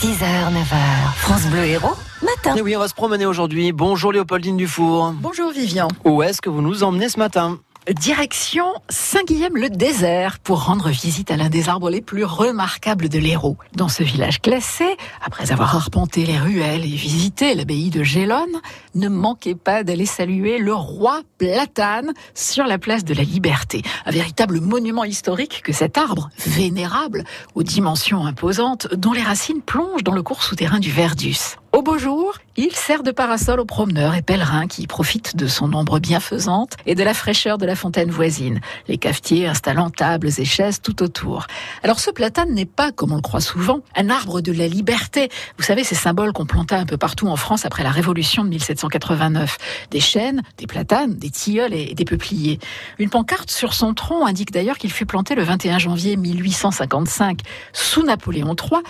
6h, 9h, France Bleu Héros, matin. Et oui, on va se promener aujourd'hui. Bonjour Léopoldine Dufour. Bonjour Vivian. Où est-ce que vous nous emmenez ce matin? Direction Saint-Guilhem-le-Désert pour rendre visite à l'un des arbres les plus remarquables de l'Hérault. Dans ce village classé, après avoir arpenté les ruelles et visité l'abbaye de Gélone, ne manquez pas d'aller saluer le roi platane sur la place de la Liberté. Un véritable monument historique que cet arbre, vénérable, aux dimensions imposantes, dont les racines plongent dans le cours souterrain du Verdus. Au beau jour, il sert de parasol aux promeneurs et pèlerins qui profitent de son ombre bienfaisante et de la fraîcheur de la fontaine voisine, les cafetiers installant tables et chaises tout autour. Alors ce platane n'est pas, comme on le croit souvent, un arbre de la liberté. Vous savez, ces symboles qu'on planta un peu partout en France après la Révolution de 1789. Des chênes, des platanes, des tilleuls et des peupliers. Une pancarte sur son tronc indique d'ailleurs qu'il fut planté le 21 janvier 1855 sous Napoléon III,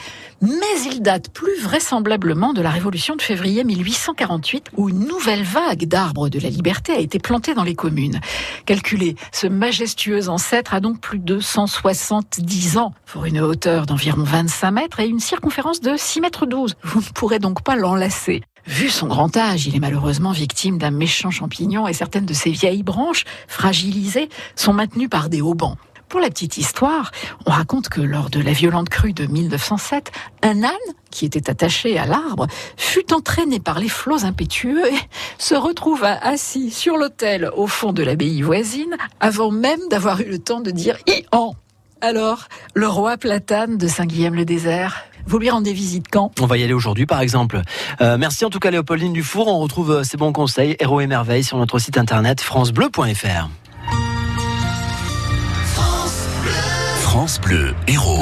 mais il date plus vraisemblablement de la Révolution de février 1848, où une nouvelle vague d'arbres de la liberté a été plantée dans les communes. Calculez, ce majestueux ancêtre a donc plus de 170 ans, pour une hauteur d'environ 25 mètres et une circonférence de 6 mètres 12. Vous ne pourrez donc pas l'enlacer. Vu son grand âge, il est malheureusement victime d'un méchant champignon et certaines de ses vieilles branches, fragilisées, sont maintenues par des haubans. Pour la petite histoire, on raconte que lors de la violente crue de 1907, un âne qui était attaché à l'arbre fut entraîné par les flots impétueux et se retrouva assis sur l'autel au fond de l'abbaye voisine avant même d'avoir eu le temps de dire Ian. Alors, le roi platane de Saint-Guilhem-le-Désert vous lui rendez visite quand? On va y aller aujourd'hui par exemple. Euh, merci en tout cas Léopoldine Dufour. On retrouve euh, ces bons conseils, Héros et Merveilles, sur notre site internet francebleu.fr. France Bleu Héros.